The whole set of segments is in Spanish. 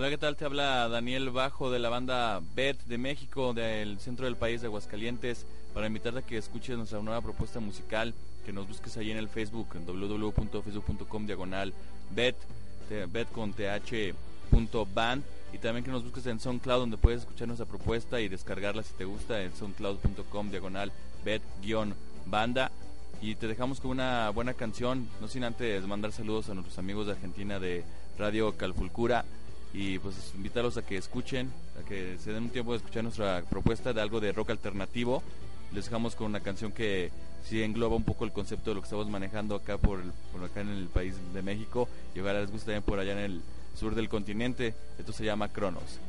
Hola, ¿qué tal? Te habla Daniel Bajo de la banda BET de México, del centro del país de Aguascalientes, para invitarte a que escuches nuestra nueva propuesta musical, que nos busques ahí en el Facebook, en www.facebook.com diagonal BET, BET con th.band, y también que nos busques en SoundCloud, donde puedes escuchar nuestra propuesta y descargarla si te gusta, en soundcloud.com diagonal BET-banda. Y te dejamos con una buena canción, no sin antes mandar saludos a nuestros amigos de Argentina de Radio Calfulcura y pues invitarlos a que escuchen, a que se den un tiempo de escuchar nuestra propuesta de algo de rock alternativo. Les dejamos con una canción que sí engloba un poco el concepto de lo que estamos manejando acá por, por acá en el país de México y ojalá les guste también por allá en el sur del continente. Esto se llama Cronos.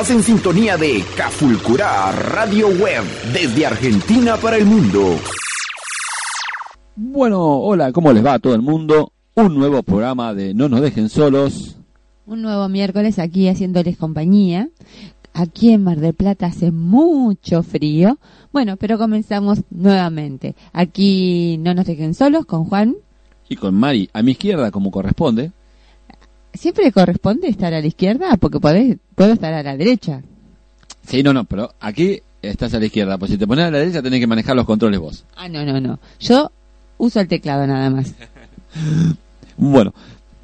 Estás en sintonía de Cafulcurá Radio Web desde Argentina para el mundo. Bueno, hola, ¿cómo les va a todo el mundo? Un nuevo programa de No nos dejen solos. Un nuevo miércoles aquí haciéndoles compañía. Aquí en Mar del Plata hace mucho frío. Bueno, pero comenzamos nuevamente. Aquí No nos dejen solos con Juan. Y con Mari a mi izquierda como corresponde. ¿Siempre corresponde estar a la izquierda? Porque podés, puedo estar a la derecha. Sí, no, no, pero aquí estás a la izquierda. Pues si te pones a la derecha tenés que manejar los controles vos. Ah, no, no, no. Yo uso el teclado nada más. Bueno,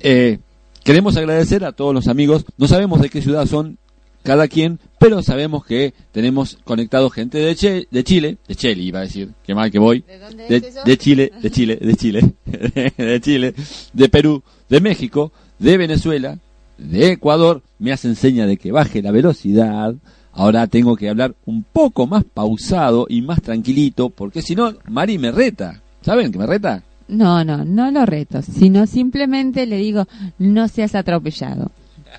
eh, queremos agradecer a todos los amigos. No sabemos de qué ciudad son cada quien, pero sabemos que tenemos conectado gente de, Che- de Chile, de Chile iba a decir, qué mal que voy, ¿De dónde de, es eso? de Chile, de Chile, de Chile, de Chile, de Perú, de México, de Venezuela, de Ecuador, me hacen seña de que baje la velocidad. Ahora tengo que hablar un poco más pausado y más tranquilito, porque si no, Mari me reta. ¿Saben que me reta? No, no, no lo reto, sino simplemente le digo, no seas atropellado.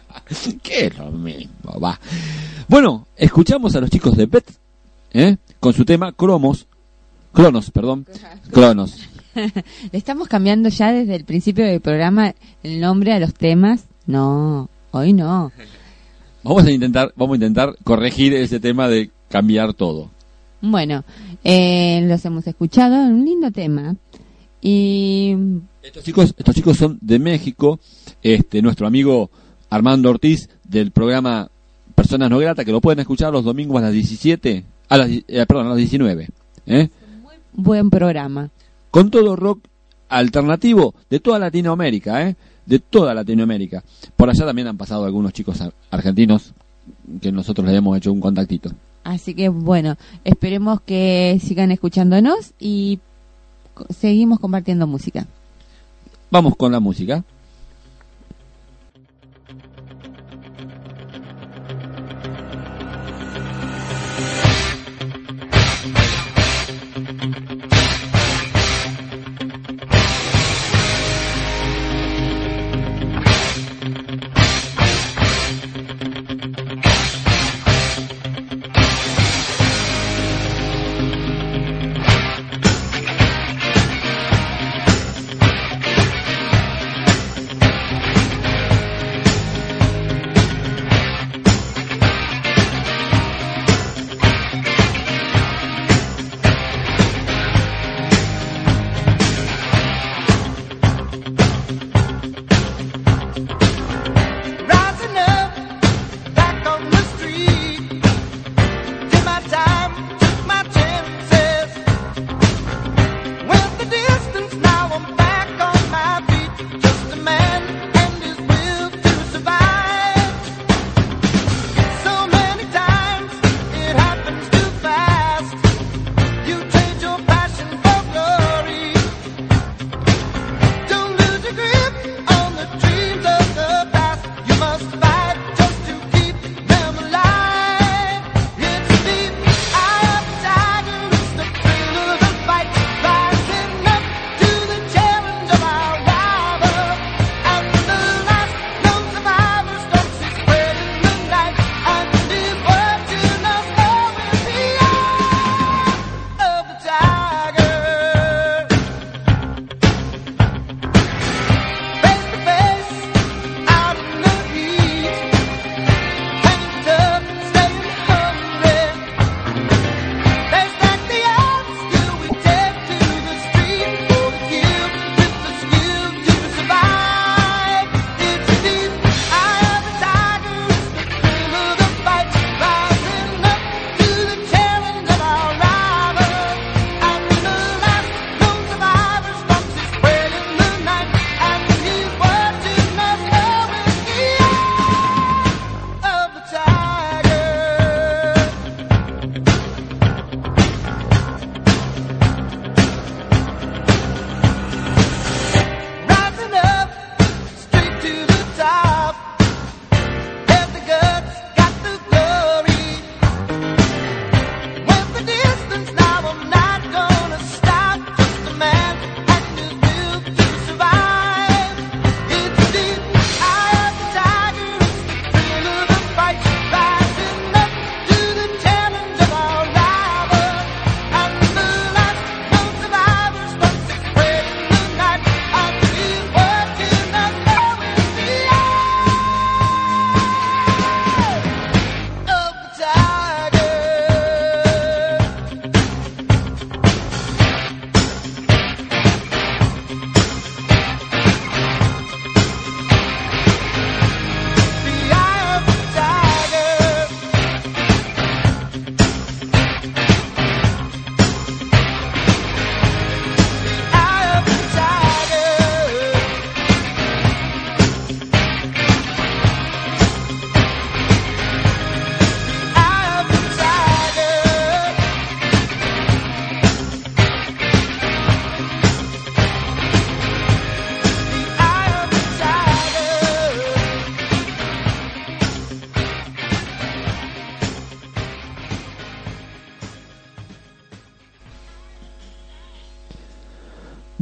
que es lo mismo, va. Bueno, escuchamos a los chicos de PET, ¿eh? Con su tema Cromos, Cronos, perdón, Cronos. ¿Le estamos cambiando ya desde el principio del programa el nombre a los temas? No, hoy no. Vamos a intentar, vamos a intentar corregir ese tema de cambiar todo. Bueno, eh, los hemos escuchado, un lindo tema. Y Estos chicos, estos chicos son de México, este, nuestro amigo Armando Ortiz del programa Personas No Grata, que lo pueden escuchar los domingos a las 17, a las, eh, perdón, a las 19, ¿eh? buen programa. Con todo rock alternativo de toda Latinoamérica, ¿eh? De toda Latinoamérica. Por allá también han pasado algunos chicos ar- argentinos que nosotros les hemos hecho un contactito. Así que bueno, esperemos que sigan escuchándonos y seguimos compartiendo música. Vamos con la música.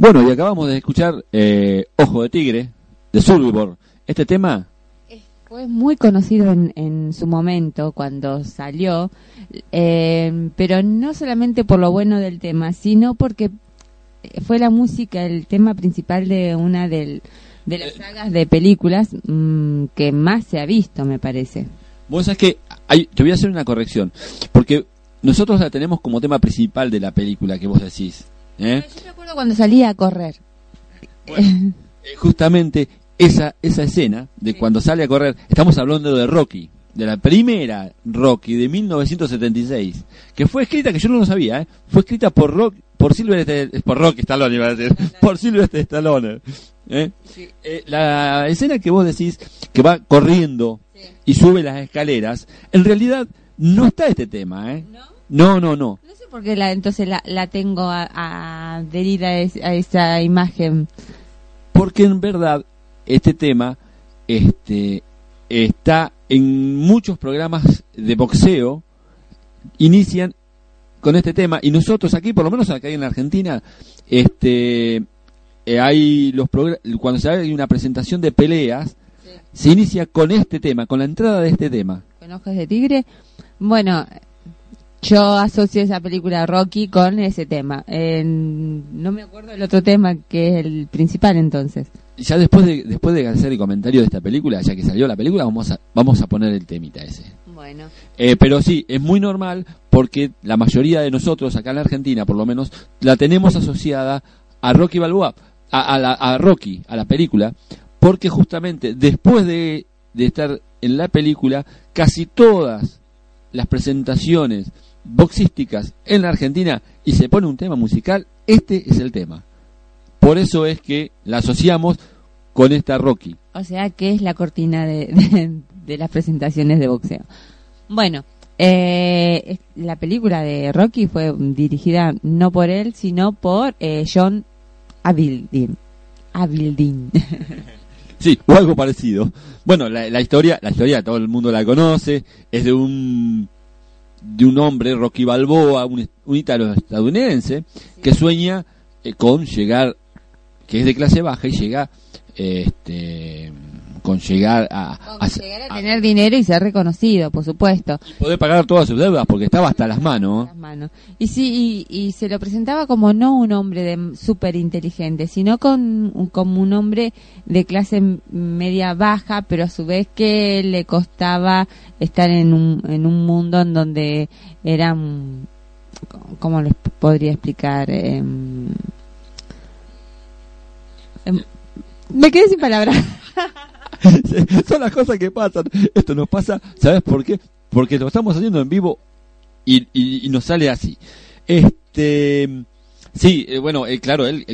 Bueno, y acabamos de escuchar eh, Ojo de Tigre, de Survivor. Este tema, Fue muy conocido en, en su momento cuando salió, eh, pero no solamente por lo bueno del tema, sino porque fue la música el tema principal de una del- de las sagas de películas mm, que más se ha visto, me parece. vos sabés que hay, te voy a hacer una corrección, porque nosotros la tenemos como tema principal de la película que vos decís. ¿Eh? Yo me acuerdo cuando salía a correr. Eh, justamente esa, esa escena de cuando sale a correr, estamos hablando de Rocky, de la primera Rocky de 1976, que fue escrita, que yo no lo sabía, ¿eh? fue escrita por Rock, por por Rocky Stallone, iba a decir, por Sylvester Stallone. ¿eh? Eh, la escena que vos decís que va corriendo y sube las escaleras, en realidad no está este tema, ¿eh? No, no, no. No sé por qué la, entonces la, la tengo a- adherida a, es- a esa imagen. porque en verdad este tema este está en muchos programas de boxeo inician con este tema y nosotros aquí por lo menos acá en Argentina este eh, hay los cuando se hay una presentación de peleas se inicia con este tema con la entrada de este tema con ojos de tigre. Bueno, yo asocio esa película Rocky con ese tema. Eh, no me acuerdo del otro tema que es el principal entonces. ya después de después de hacer el comentario de esta película ya que salió la película vamos a vamos a poner el temita ese Bueno, Eh, pero sí, es muy normal porque la mayoría de nosotros acá en la Argentina, por lo menos, la tenemos asociada a Rocky Balboa, a, a la- a Rocky, a la película, porque justamente después de, de estar en la película, casi todas las presentaciones boxísticas en la Argentina y se pone un tema musical, este es el tema. Por eso es que la asociamos con esta Rocky. o sea que es la cortina de, de- de las presentaciones de boxeo. Bueno, eh, la película de Rocky fue dirigida no por él, sino por eh, John Avildin. Avildin. Sí, o algo parecido. Bueno, la, la historia, la historia todo el mundo la conoce, es de un de un hombre, Rocky Balboa, un, un ítalo estadounidense, que sueña eh, con llegar, que es de clase baja y llega, este, con llegar a, a- llegar a tener dinero y ser reconocido, por supuesto. y poder pagar todas sus deudas, porque estaba hasta las manos. las manos. Y sí, y, y se lo presentaba como no un hombre de súper inteligente, sino con, como un hombre de clase media baja, pero a su vez que le costaba estar en un, en un mundo en donde eran, ¿cómo les podría explicar? Em, em, me quedé sin palabras. Son las cosas que pasan. Esto nos pasa, ¿sabes por qué? Porque lo estamos haciendo en vivo y, y- nos sale así. Este, sí, eh, bueno, eh, claro, él,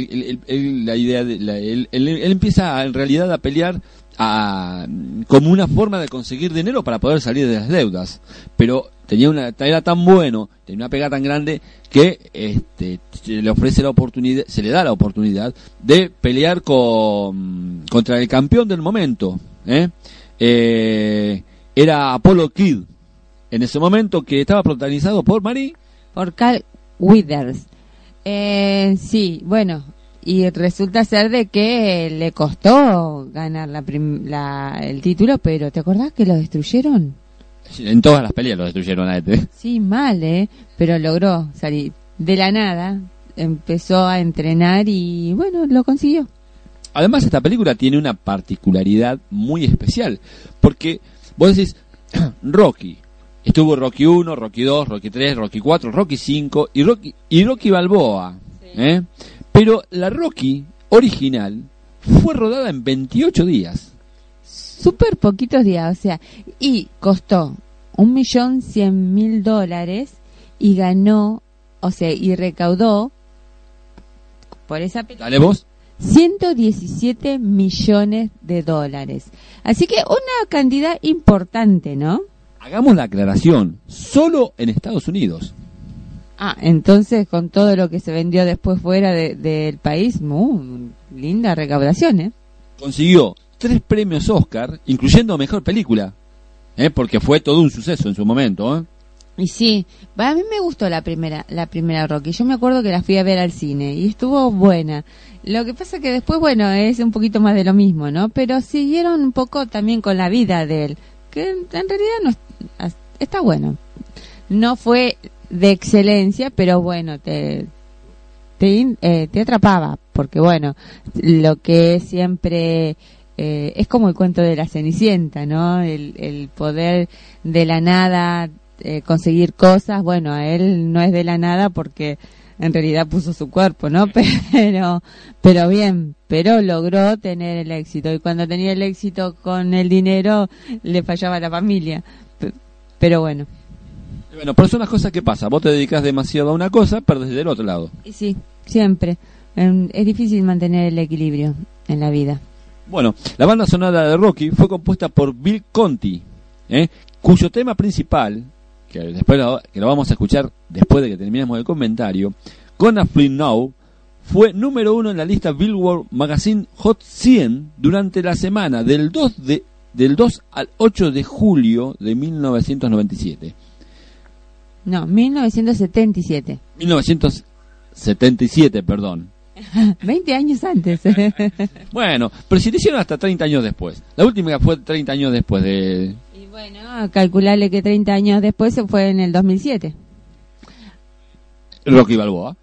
la idea, de, la- él, empieza en realidad a pelear como una forma de conseguir dinero para poder salir de las deudas. Pero tenía una, era tan bueno, tenía una pega tan grande que este, se le ofrece la oportunidad, se le da la oportunidad de pelear con, contra el campeón del momento. ¿eh? Eh, era Apollo Kid, en ese momento que estaba protagonizado por Mari. por Carl Withers. Eh, sí, bueno, y resulta ser de que le costó ganar la prim- la- el título, pero ¿te acordás que lo destruyeron? En todas las peleas lo destruyeron a este. Sí, mal, ¿eh? Pero logró salir de la nada, empezó a entrenar y bueno, lo consiguió. Además, esta película tiene una particularidad muy especial, porque vos decís, Rocky, estuvo Rocky 1, Rocky 2, Rocky 3, Rocky 4, Rocky 5 y Rocky, y Rocky Balboa. ¿eh? Pero la Rocky original fue rodada en 28 días. Súper poquitos días, o sea, y costó un millón cien mil dólares y ganó, o sea, y recaudó por esa película. Dale vos. 117 millones de dólares. Así que una cantidad importante, ¿no? Hagamos la aclaración, solo en Estados Unidos. Ah, entonces con todo lo que se vendió después fuera de- del país, muy linda recaudación, ¿eh? Consiguió tres premios Oscar, incluyendo Mejor Película, ¿eh? porque fue todo un suceso en su momento. ¿eh? Y sí, a mí me gustó la primera, la primera Rocky. Yo me acuerdo que la fui a ver al cine y estuvo buena. Lo que pasa que después, bueno, es un poquito más de lo mismo, ¿no? Pero siguieron un poco también con la vida de él, que en realidad no es- está bueno. No fue de excelencia, pero bueno, te te, eh, te atrapaba, porque bueno, lo que siempre eh, es como el cuento de la Cenicienta, ¿no? El, el poder de la nada eh, conseguir cosas, bueno, a él no es de la nada porque en realidad puso su cuerpo, ¿no? Pero, pero bien, pero logró tener el éxito y cuando tenía el éxito con el dinero le fallaba la familia. Pe- Pero bueno, Bueno, pero son las cosas que pasan. Vos te dedicas demasiado a una cosa, perdés del otro lado. y sí, siempre. Em, Es difícil mantener el equilibrio en la vida. Bueno, la banda sonora de Rocky fue compuesta por Bill Conti, ¿eh? cuyo tema principal, que después lo, que lo vamos a escuchar después de que terminemos el comentario, Gonna Flee Now, fue número uno en la lista Billboard Magazine Hot 100 durante la semana del 2, de, del 2 al 8 de julio de 1997. No, 1977. 1977, perdón. 20 años antes. Bueno, pero si hicieron hasta 30 años después. La última fue 30 años después de, y bueno, calcularle que 30 años después se fue en el 2007. Rocky Balboa.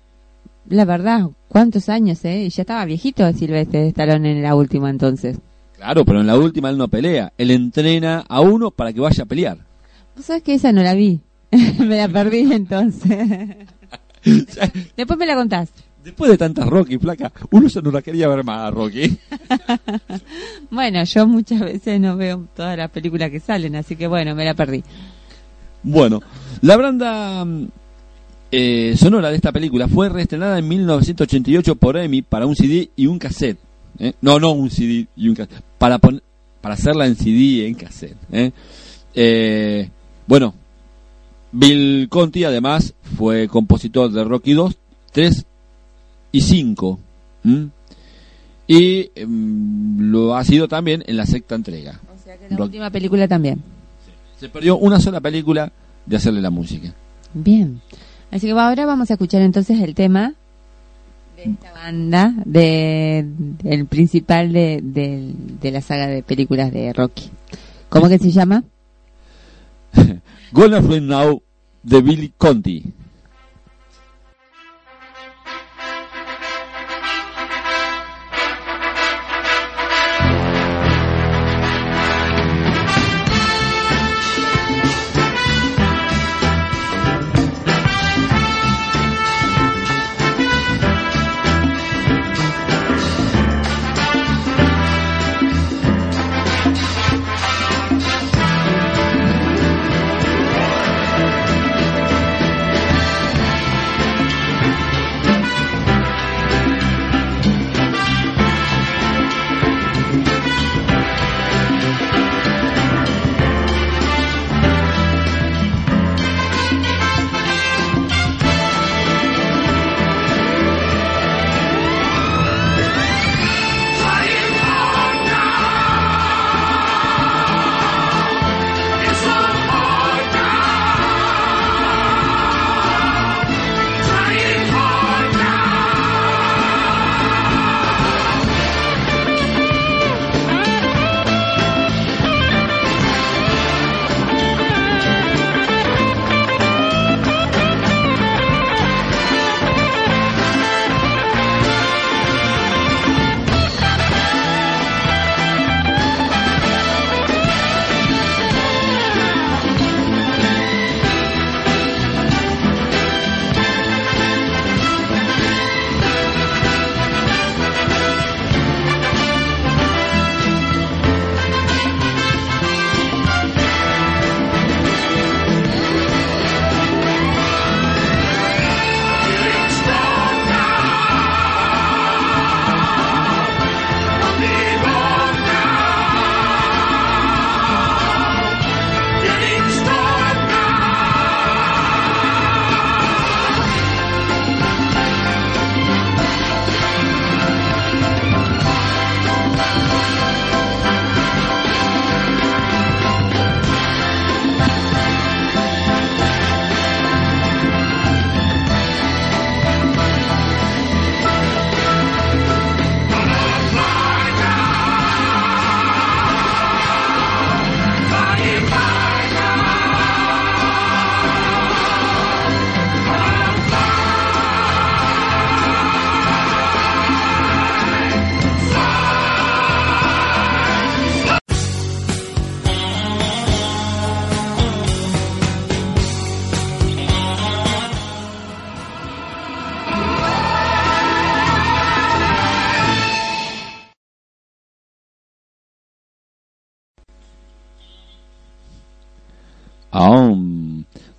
La verdad, ¿cuántos años, eh? Y ya estaba viejito Silvestre de Stallone en la última entonces. Claro, pero en la última él no pelea. Él entrena a uno para que vaya a pelear. Vos sabés que esa no la vi. me la perdí entonces. Después me la contás. Después de tantas Rocky, flaca, uno ya no la quería ver más a Rocky. Bueno, yo muchas veces no veo todas las películas que salen, así que bueno, me la perdí. Bueno, la banda mm, eh, sonora de esta película fue reestrenada en 1988 por Emmy para un CD y un cassette. ¿eh? No, no un CD y un cassette. Para, para hacerla en CD y en cassette. ¿eh? Eh, bueno, Bill Conti además fue compositor de Rocky 2, 3 y 5. ¿m? Y em, lo ha sido también en la sexta entrega. O sea que la Rock. última película también. Se perdió una sola película de hacerle la música. Bien. Así que ahora vamos a escuchar entonces el tema de esta banda, de, el principal de, de, de la saga de películas de Rocky. ¿Cómo que se llama? Gonna Fly Now de Billy Conti.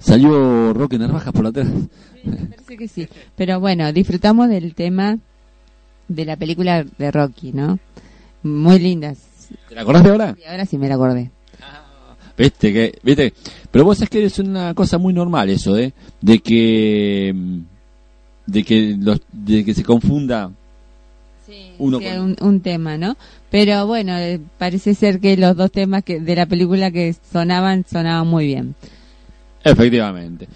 Salió Roque Narvaja por atrás. Parece que sí. Pero bueno, disfrutamos del tema de la película de Rocky, ¿no? Muy lindas. ¿Te la acordaste ahora? Y ahora sí me la acordé. Viste que, viste, pero vos sabés que es una cosa muy normal eso, ¿eh? De que, de que los, de que se confunda uno Sí, con- un, un tema, ¿no? Pero bueno, eh, parece ser que los dos temas que de la película que sonaban, sonaban muy bien. Efectivamente.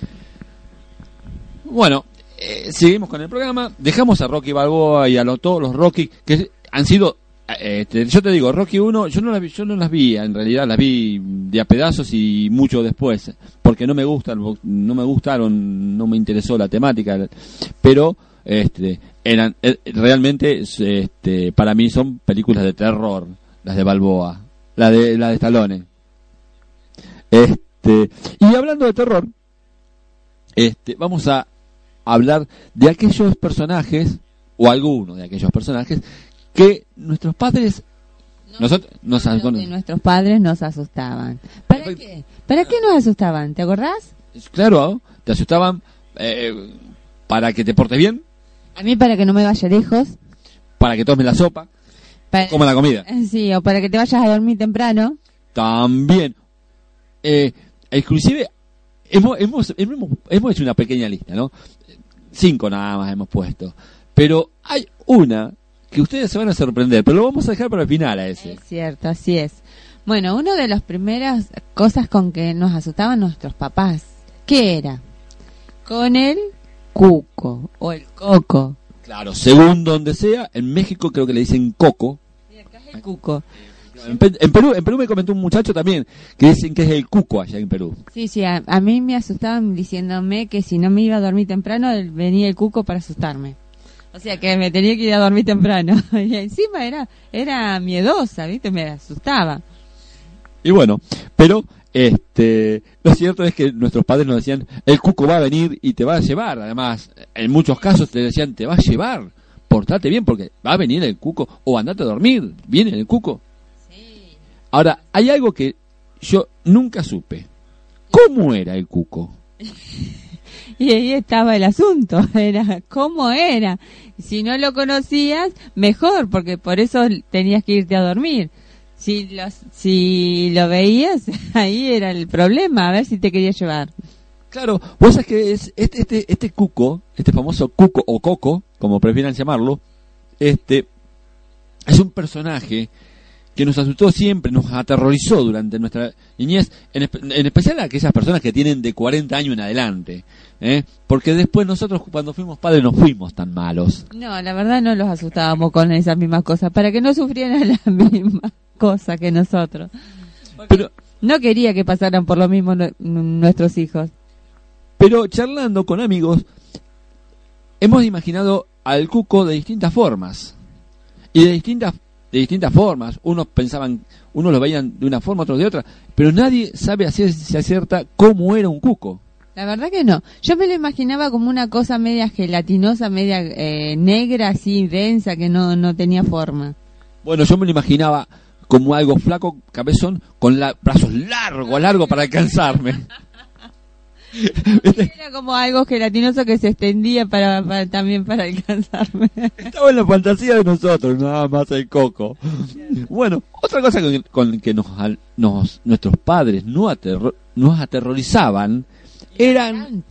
Bueno, eh, seguimos con el programa. Dejamos a Rocky Balboa y a lo- todos los Rocky que han sido. eh, este, yo te digo, Rocky 1, yo no, las vi, yo no las vi, en realidad las vi de a pedazos y mucho después, porque no me gustan, no me gustaron, no me interesó la temática, pero este, eran eh, realmente, este, para mí son películas de terror, las de Balboa, la de la de Stallone. Este, y hablando de terror, este, vamos a hablar de aquellos personajes, o algunos de aquellos personajes, que nuestros padres nosotros nos de nuestros padres nos asustaban. ¿Para Perfecto. qué? ¿Para qué nos asustaban? ¿Te acordás? claro, te asustaban eh, para que te portes bien, A mí para que no me vaya lejos. para que tomes la sopa, Para... comas la comida. Sí, o para que te vayas a dormir temprano. También, eh, inclusive hemos, hemos, hemos, hemos hecho una pequeña lista, ¿no? Cinco nada más hemos puesto, pero hay una que ustedes se van a sorprender, pero lo vamos a dejar para el final a ese. Es cierto, así es. Bueno, una de las primeras cosas con que nos asustaban nuestros papás, ¿qué era? Con el cuco o el coco. Claro, según donde sea, en México creo que le dicen coco. El cuco. En, Pe- en Perú, en Perú me comentó un muchacho también que dicen que es el cuco allá en Perú. Sí, sí, a, a mí me asustaban diciéndome que si no me iba a dormir temprano, venía el cuco para asustarme. O sea que me tenía que ir a dormir temprano. Y encima era, era miedosa, ¿viste? Me asustaba. Y bueno, pero este, lo cierto es que nuestros padres nos decían, el cuco va a venir y te va a llevar. Además, en muchos casos te decían, te va a llevar. Portate bien porque va a venir el cuco o andate a dormir. Viene el cuco. Ahora, hay algo que yo nunca supe. ¿Cómo era el cuco? Y ahí estaba el asunto, era cómo era. Si no lo conocías, mejor, porque por eso tenías que irte a dormir. Si, los, si lo veías, ahí era el problema, a ver si te quería llevar. Claro, vos sabés que es este, este, este cuco, este famoso cuco o coco, como prefieran llamarlo, este, es un personaje que nos asustó siempre, nos aterrorizó durante nuestra niñez, en, espe- en especial a aquellas personas que tienen de 40 años en adelante, ¿eh? porque después nosotros cuando fuimos padres no fuimos tan malos. No, la verdad no los asustábamos con esas mismas cosas, para que no sufrieran la misma cosa que nosotros. Pero, No quería que pasaran por lo mismo nue- nuestros hijos. pero charlando con amigos, hemos imaginado al cuco de distintas formas. Y de distintas, de distintas formas. Unos pensaban, unos lo veían de una forma, otros de otra. Pero nadie sabe hacer si acierta cómo era un cuco. La verdad que no. Yo me lo imaginaba como una cosa media gelatinosa, media eh, negra, así densa, que no, no tenía forma. Bueno, yo me lo imaginaba como algo flaco, cabezón, con la, brazos largos, largos para alcanzarme. Era como algo gelatinoso que se extendía para, para- también para alcanzarme. Estaba en la fantasía de nosotros, nada más el coco. Bueno, otra cosa con, con que nos, nos- nuestros padres no aterro- nos aterrorizaban eran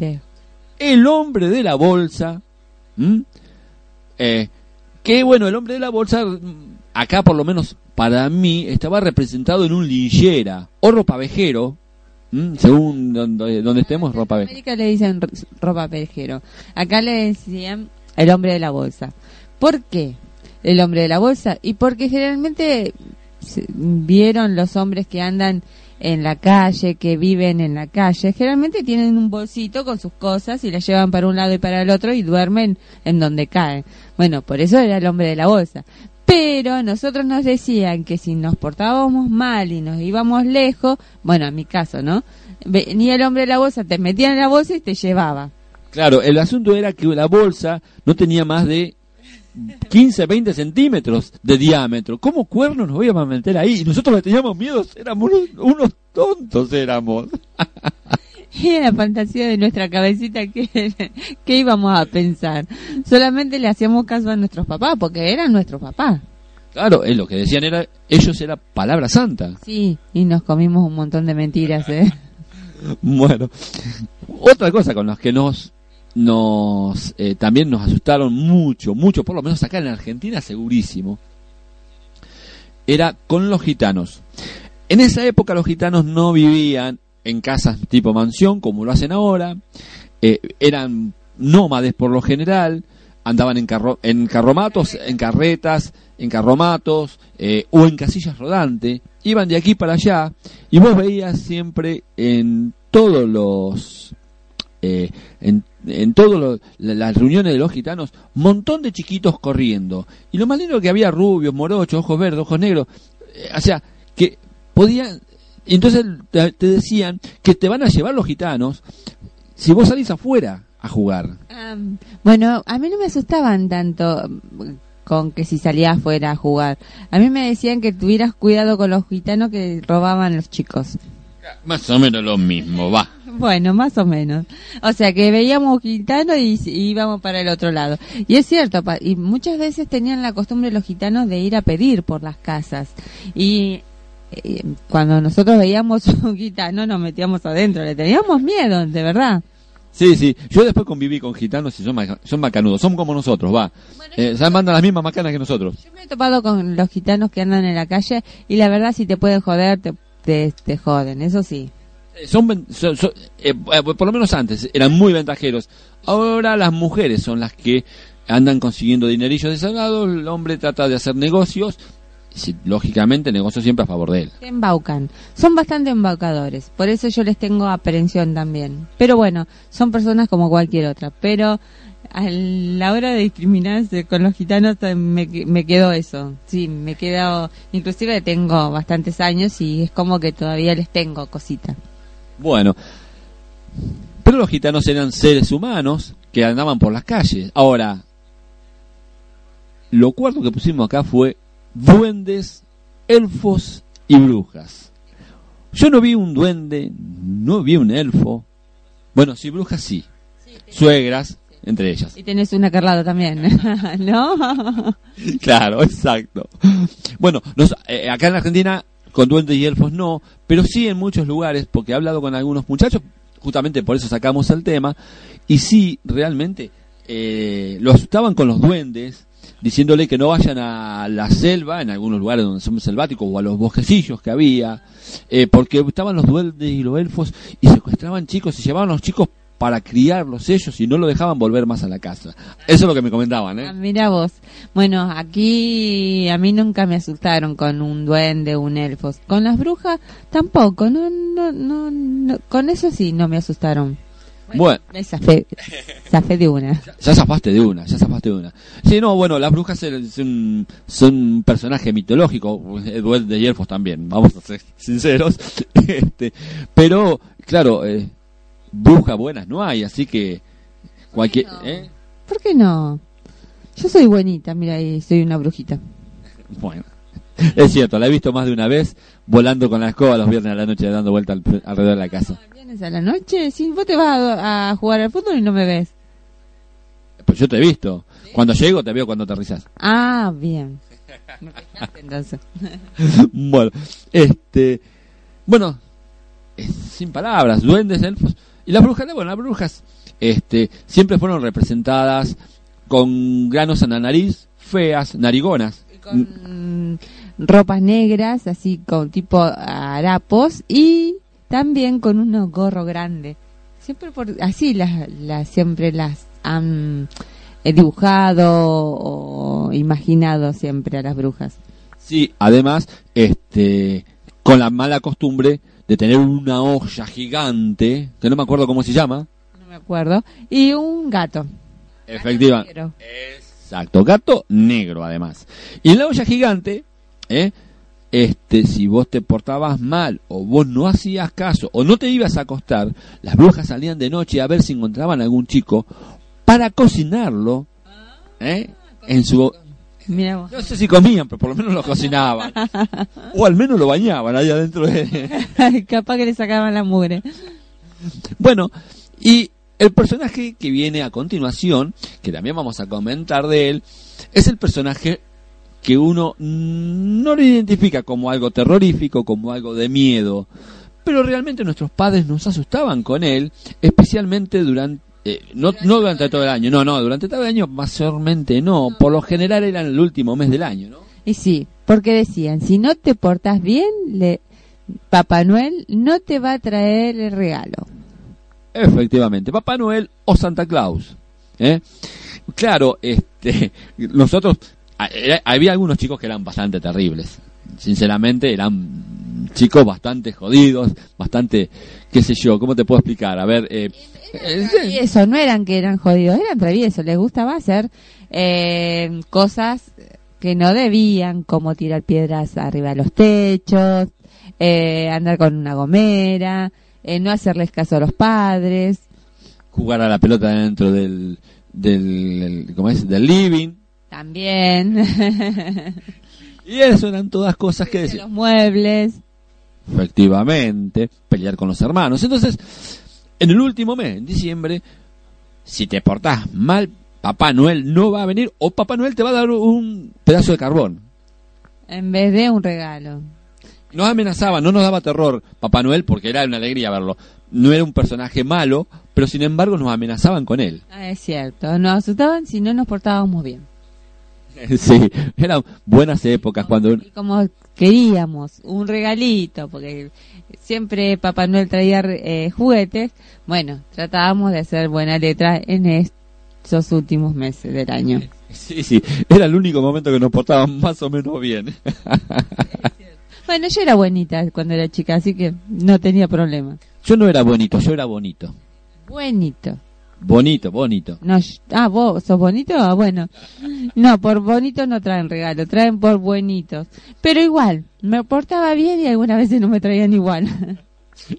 el hombre de la bolsa. Eh, que bueno, el hombre de la bolsa, mm, acá por lo menos para mí, estaba representado en un linchera o ropavejero, ¿m? según donde, donde estemos, En ropavejero. América le dicen ropa perjero. Acá le decían el hombre de la bolsa. ¿Por qué el hombre de la bolsa? Y porque generalmente vieron los hombres que andan en la calle, que viven en la calle, generalmente tienen un bolsito con sus cosas y las llevan para un lado y para el otro y duermen en donde caen. Bueno, por eso era el hombre de la bolsa. Pero nosotros nos decían que si nos portábamos mal y nos íbamos lejos, bueno, en mi caso, ¿no? Venía el hombre de la bolsa, te metían en la bolsa y te llevaba. Claro, el asunto era que la bolsa no tenía más de 15, 20 centímetros de diámetro. ¿Cómo cuernos nos íbamos a meter ahí? Y nosotros le teníamos miedo, éramos unos tontos, éramos. Imagina la fantasía de nuestra cabecita que, que íbamos a pensar. Solamente le hacíamos caso a nuestros papás, porque eran nuestros papás. Claro, es lo que decían era, ellos era palabra santa. Sí, y nos comimos un montón de mentiras, ¿eh? Bueno, otra cosa con las que nos nos eh, también nos asustaron mucho, mucho, por lo menos acá en Argentina segurísimo, era con los gitanos. En esa época los gitanos no vivían en casas tipo mansión como lo hacen ahora, eh, eran nómades por lo general, andaban en, carro, en carromatos, en carretas, en carromatos eh, o en casillas rodantes, iban de aquí para allá y vos veías siempre en todos los eh, en, en todas las reuniones de los gitanos, montón de chiquitos corriendo. Y lo más lindo que había rubios, morochos, ojos verdes, ojos negros. Eh, o sea, que podían... Entonces te, decían que te van a llevar los gitanos si vos salís afuera a jugar. Bueno, a mí no me asustaban tanto mm, con que si salía afuera a jugar. A mí me decían que tuvieras cuidado con los gitanos que robaban los chicos. Más o menos lo mismo, va. Bueno, más o menos. O sea, que veíamos gitanos y, y íbamos para el otro lado. Y es cierto, pa- y muchas veces tenían la costumbre los gitanos de ir a pedir por las casas. Y cuando nosotros veíamos un gitano nos metíamos adentro, le teníamos miedo, de verdad. Sí, sí. Yo después conviví con gitanos y son, son macanudos. Son como nosotros, va. Eh, se mandan las mismas macanas que nosotros. Yo me he topado con los gitanos que andan en la calle y la verdad si te pueden joder, te, te, te joden, eso sí. Eh, Son, son- son- eh, eh, por lo menos antes eran muy ventajeros. Ahora las mujeres son las que andan consiguiendo dinerillos de ese lado. El hombre trata de hacer negocios. Sí, lógicamente, negocios siempre a favor de él. Embaucan. Son bastante embaucadores. Por eso yo les tengo aprehensión también. Pero bueno, son personas como cualquier otra. Pero a la hora de discriminarse con los gitanos eh, me, me quedó eso. Sí, me quedó. Inclusive tengo bastantes años y es como que todavía les tengo cosita. Bueno, pero los gitanos eran seres humanos que andaban por las calles. Ahora, lo cuarto que pusimos acá fue duendes, elfos y brujas. Yo no vi un duende, no vi un elfo. Bueno, sí, brujas sí. Suegras, entre ellas. Y tenés una carlada también, ¿no? Claro, exacto. Bueno, nos- eh, acá en Argentina con duendes y elfos no, pero sí en muchos lugares, porque he hablado con algunos muchachos, justamente por eso sacamos el tema, y sí, realmente, eh, lo asustaban con los duendes, diciéndole que no vayan a la selva, en algunos lugares donde son selváticos, o a los bosquecillos que había, eh, porque estaban los duendes y los elfos y secuestraban chicos y llevaban a los chicos para criarlos ellos y no lo dejaban volver más a la casa. Eso es lo que me comentaban, ¿eh? Ah, mira vos. Bueno, aquí a mí nunca me asustaron con un duende, un elfo. Con las brujas tampoco. No, no, no, no. Con eso sí no me asustaron. Bueno. Me zafé, zafé de una. Ya zafaste de una, ya zafaste de una. Sí, no, bueno, las brujas son, son un personaje mitológico, eh, duendes y elfos también, vamos a ser sinceros. Este, pero, claro, eh, brujas buenas no hay, así que cualquier... no? ¿eh? ¿Por qué no? Yo soy buenita, mira soy una brujita. Bueno, es cierto, la he visto más de una vez volando con la escoba los viernes a la noche dando vuelta al- alrededor de la casa. ¿Vienes a la noche? Sí, vos te vas a, a jugar al fútbol y no me ves. Pues yo te he visto. Cuando llego te veo cuando aterrizas. Ah, bien. Me Entonces. bueno, este, bueno, es sin palabras, duendes, elfos y las brujas, bueno, las brujas, este, siempre fueron representadas con granos en la nariz, feas, narigonas. con ropas negras, así con tipo harapos y también con unos gorros grandes. Siempre por así las, las siempre las han eh, dibujado o imaginado siempre a las brujas. Sí, además, este, con la mala costumbre de tener una olla gigante, que no me acuerdo cómo se llama. No me acuerdo. Y un gato. Efectiva. Exacto, gato negro además. Y en la olla gigante, ¿eh? este, si vos te portabas mal o vos no hacías caso o no te ibas a acostar, las brujas salían de noche a ver si encontraban algún chico para cocinarlo, ¿eh? En su no sé si comían, pero por lo menos lo cocinaban. O al menos lo bañaban ahí adentro de... Capaz que le sacaban la mugre. Bueno, y el personaje que viene a continuación, que también vamos a comentar de él, es el personaje que uno no lo identifica como algo terrorífico, como algo de miedo, pero realmente nuestros padres nos asustaban con él, especialmente durante eh, no, no durante todo el año, no, no, durante todo el año mayormente no, por lo general era en el último mes del año, ¿no? Y sí, porque decían, si no te portas bien, le, Papá Noel no te va a traer el regalo. Efectivamente, Papá Noel o Santa Claus. ¿eh? Claro, este, nosotros, había algunos chicos que eran bastante terribles. Sinceramente, eran chicos bastante jodidos, bastante, qué sé yo, ¿cómo te puedo explicar? A ver, eh, eh, eso, no eran que eran jodidos, eran traviesos, les gustaba hacer eh, cosas que no debían, como tirar piedras arriba de los techos, eh, andar con una gomera, eh, no hacerles caso a los padres. jugar a la pelota dentro del, del, ¿cómo es? Del living. También Y eso eran todas cosas que decían. los muebles. Efectivamente, pelear con los hermanos. Entonces, en el último mes, en diciembre, si te portás mal, Papá Noel no va a venir o Papá Noel te va a dar un pedazo de carbón. En vez de un regalo. Nos amenazaba, no nos daba terror Papá Noel porque era una alegría verlo. No era un personaje malo, pero sin embargo nos amenazaban con él. Ah, es cierto, nos asustaban si no nos portábamos bien. Sí, eran buenas épocas cuando... Y como queríamos un regalito, porque siempre Papá Noel traía eh, juguetes, bueno, tratábamos de hacer buena letra en estos últimos meses del año. Sí, sí, era el único momento que nos portaban más o menos bien. Bueno, yo era buenita cuando era chica, así que no tenía problema. Yo no era bonito, yo era bonito. Buenito. Bonito, bonito. No, ah, vos sos bonito, ah, bueno. No, por bonito no traen regalo, traen por buenitos. Pero igual, me portaba bien y algunas veces no me traían igual.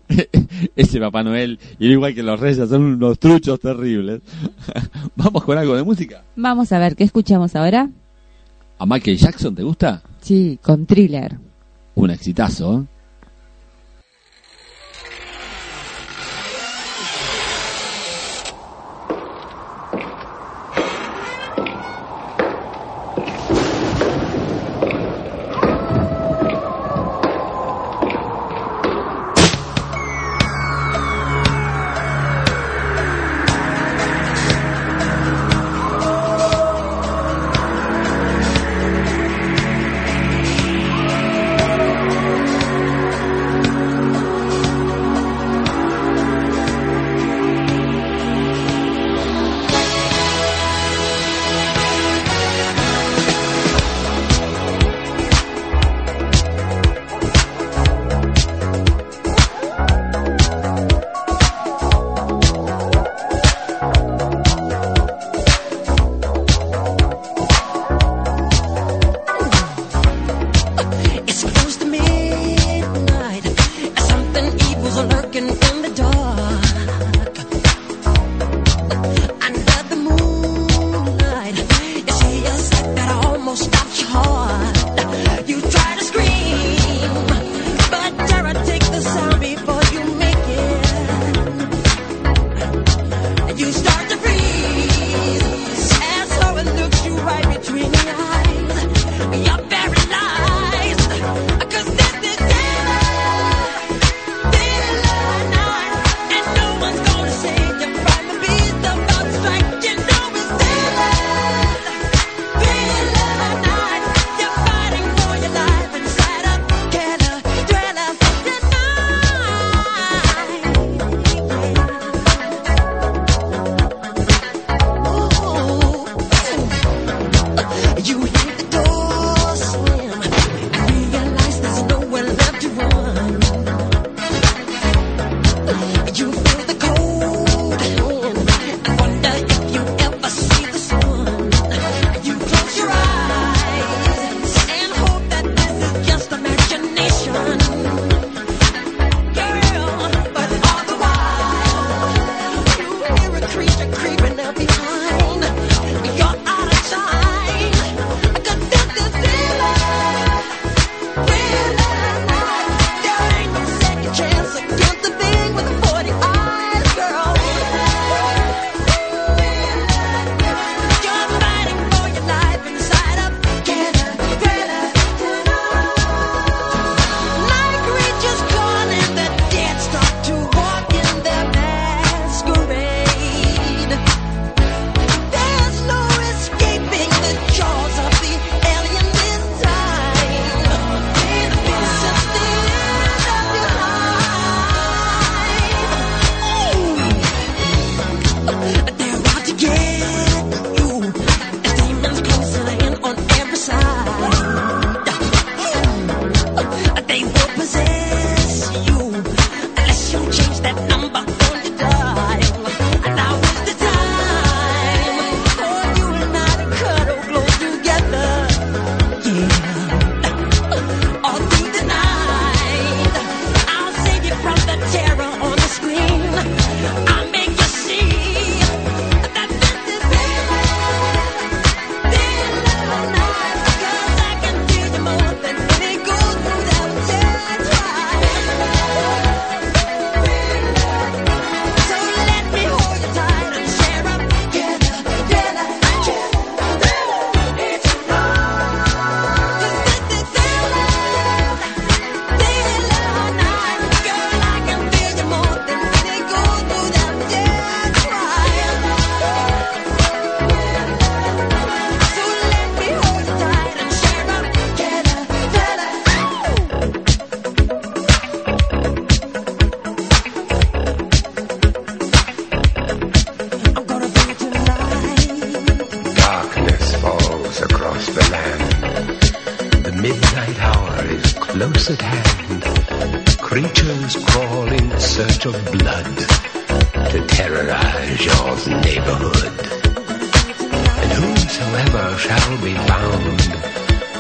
Ese Papá Noel, y igual que los reyes, son unos truchos terribles. Vamos con algo de música. Vamos a ver, ¿qué escuchamos ahora? ¿A Michael Jackson te gusta? Sí, con thriller. Un exitazo. ¿eh?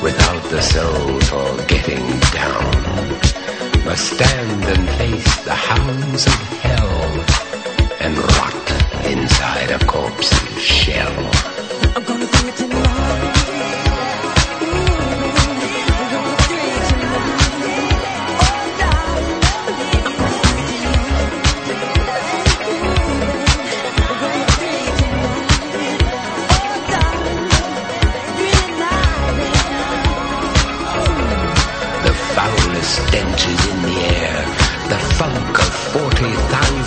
Without the soul for getting down must stand and face the hounds of hell and rot inside a corpse's shell. I'm gonna do it tonight.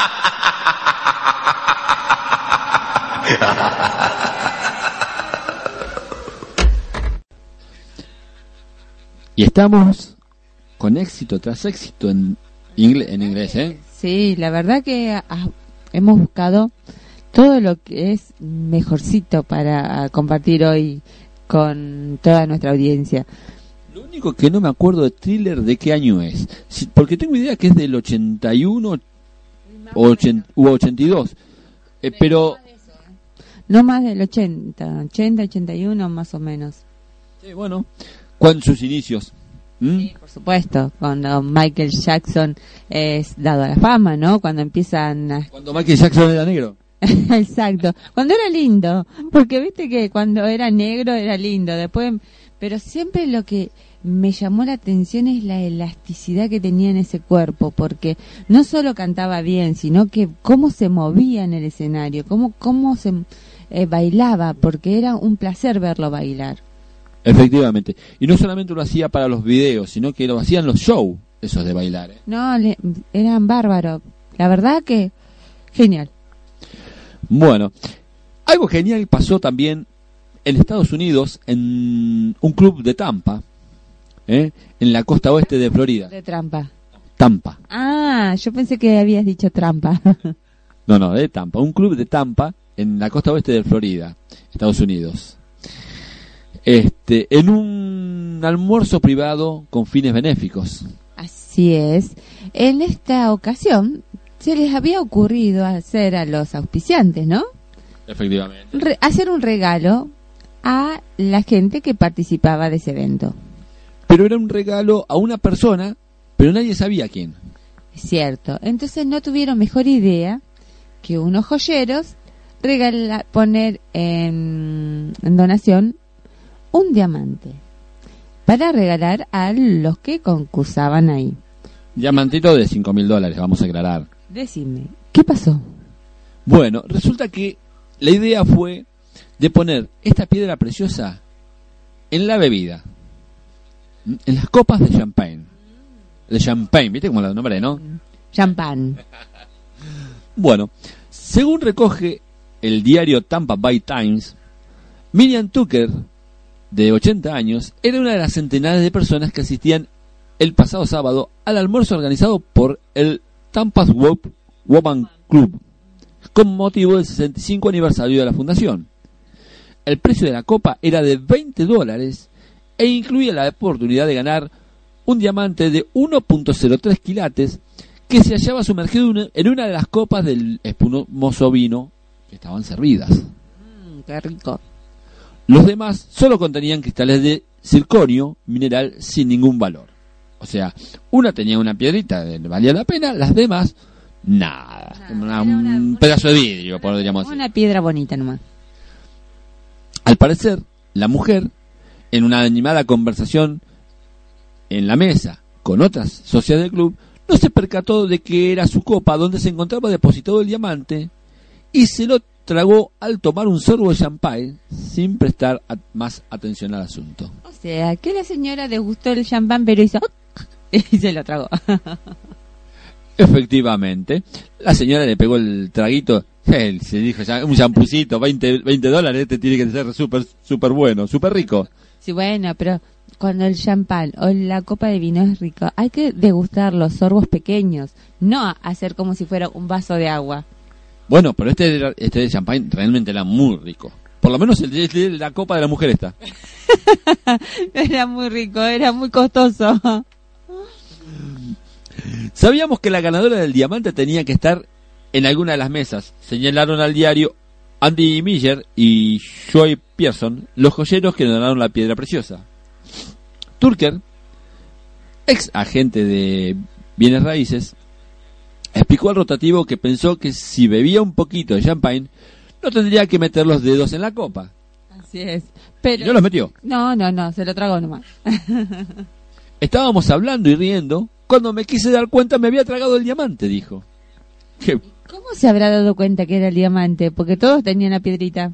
Y estamos con éxito tras éxito en, ingle- en inglés, ¿eh? Sí, la verdad que ah, hemos buscado todo lo que es mejorcito para compartir hoy con toda nuestra audiencia. Lo único que no me acuerdo de thriller de qué año es. Porque tengo idea que es del 81 o 80 u 82. Eh, pero No más del 80, 80, 81 más o menos. Sí, bueno, cuando sus inicios. ¿Mm? Por supuesto, cuando Michael Jackson es dado a la fama, ¿no? Cuando empiezan a... Cuando Michael Jackson era negro. Exacto, cuando era lindo, porque viste que cuando era negro era lindo, después, pero siempre lo que me llamó la atención es la elasticidad que tenía en ese cuerpo, porque no solo cantaba bien, sino que cómo se movía en el escenario, cómo, cómo se eh, bailaba, porque era un placer verlo bailar. Efectivamente. Y no solamente lo hacía para los videos, sino que lo hacían los shows, esos de bailar. ¿eh? No, le- eran bárbaros. La verdad que genial. Bueno, algo genial pasó también en Estados Unidos, en un club de Tampa, ¿eh? en la costa oeste de Florida. De trampa. Tampa. Ah, yo pensé que habías dicho trampa. No, no, de Tampa. Un club de Tampa en la costa oeste de Florida, Estados Unidos. Este, en un almuerzo privado con fines benéficos. Así es. En esta ocasión se les había ocurrido hacer a los auspiciantes, ¿no? Efectivamente. Re- hacer un regalo a la gente que participaba de ese evento. Pero era un regalo a una persona, pero nadie sabía quién. Es cierto. Entonces no tuvieron mejor idea que unos joyeros regala- poner en, en donación un diamante para regalar a los que concursaban ahí. Diamantito de 5 mil dólares, vamos a aclarar. Decime, ¿qué pasó? Bueno, resulta que la idea fue de poner esta piedra preciosa en la bebida, en las copas de champagne. De champagne, ¿viste cómo la nombré, no? Champán. Bueno, según recoge el diario Tampa Bay Times, Miriam Tucker, de 80 años, era una de las centenares de personas que asistían el pasado sábado al almuerzo organizado por el Tampa's Wo- Woman Club, con motivo del 65 aniversario de la fundación. El precio de la copa era de 20 dólares e incluía la oportunidad de ganar un diamante de 1.03 quilates que se hallaba sumergido en una- una de las copas del espumoso vino que estaban servidas. Mm, qué rico. Los demás solo contenían cristales de circonio mineral sin ningún valor. O sea, una tenía una piedrita, que valía la pena, las demás, nada. Una- un pedazo de vidrio, podríamos decir. Una piedra bonita nomás. Al parecer, la mujer, en una animada conversación en la mesa con otras socias del club, no se percató de que era su copa donde se encontraba depositado el diamante y se lo tragó al tomar un sorbo de champagne sin prestar a- más atención al asunto. O sea, que la señora degustó el champán, pero hizo... y se lo tragó. Efectivamente. La señora le pegó el traguito. Él se dijo, ya, un champucito, 20, 20 dólares, este tiene que ser súper, súper bueno, súper rico. Sí, bueno, pero cuando el champán o la copa de vino es rico, hay que degustar los sorbos pequeños, no hacer como si fuera un vaso de agua. Bueno, pero este, era- este de champagne realmente era muy rico. Por lo menos el de, el de la copa de la mujer esta. Era muy rico, era muy costoso. Sabíamos que la ganadora del diamante tenía que estar en alguna de las mesas. Señalaron al diario Andy Miller y Joy Pearson, los joyeros que donaron la piedra preciosa. Turker, ex agente de bienes raíces, explicó al rotativo que pensó que si bebía un poquito de champagne, no tendría que meter los dedos en la copa. Así es. Pero no los metió. no, no, no, se lo tragó nomás. Estábamos hablando y riendo. Cuando me quise dar cuenta me había tragado el diamante, dijo. Que ¿Cómo se habrá dado cuenta que era el diamante? Porque todos tenían la piedrita.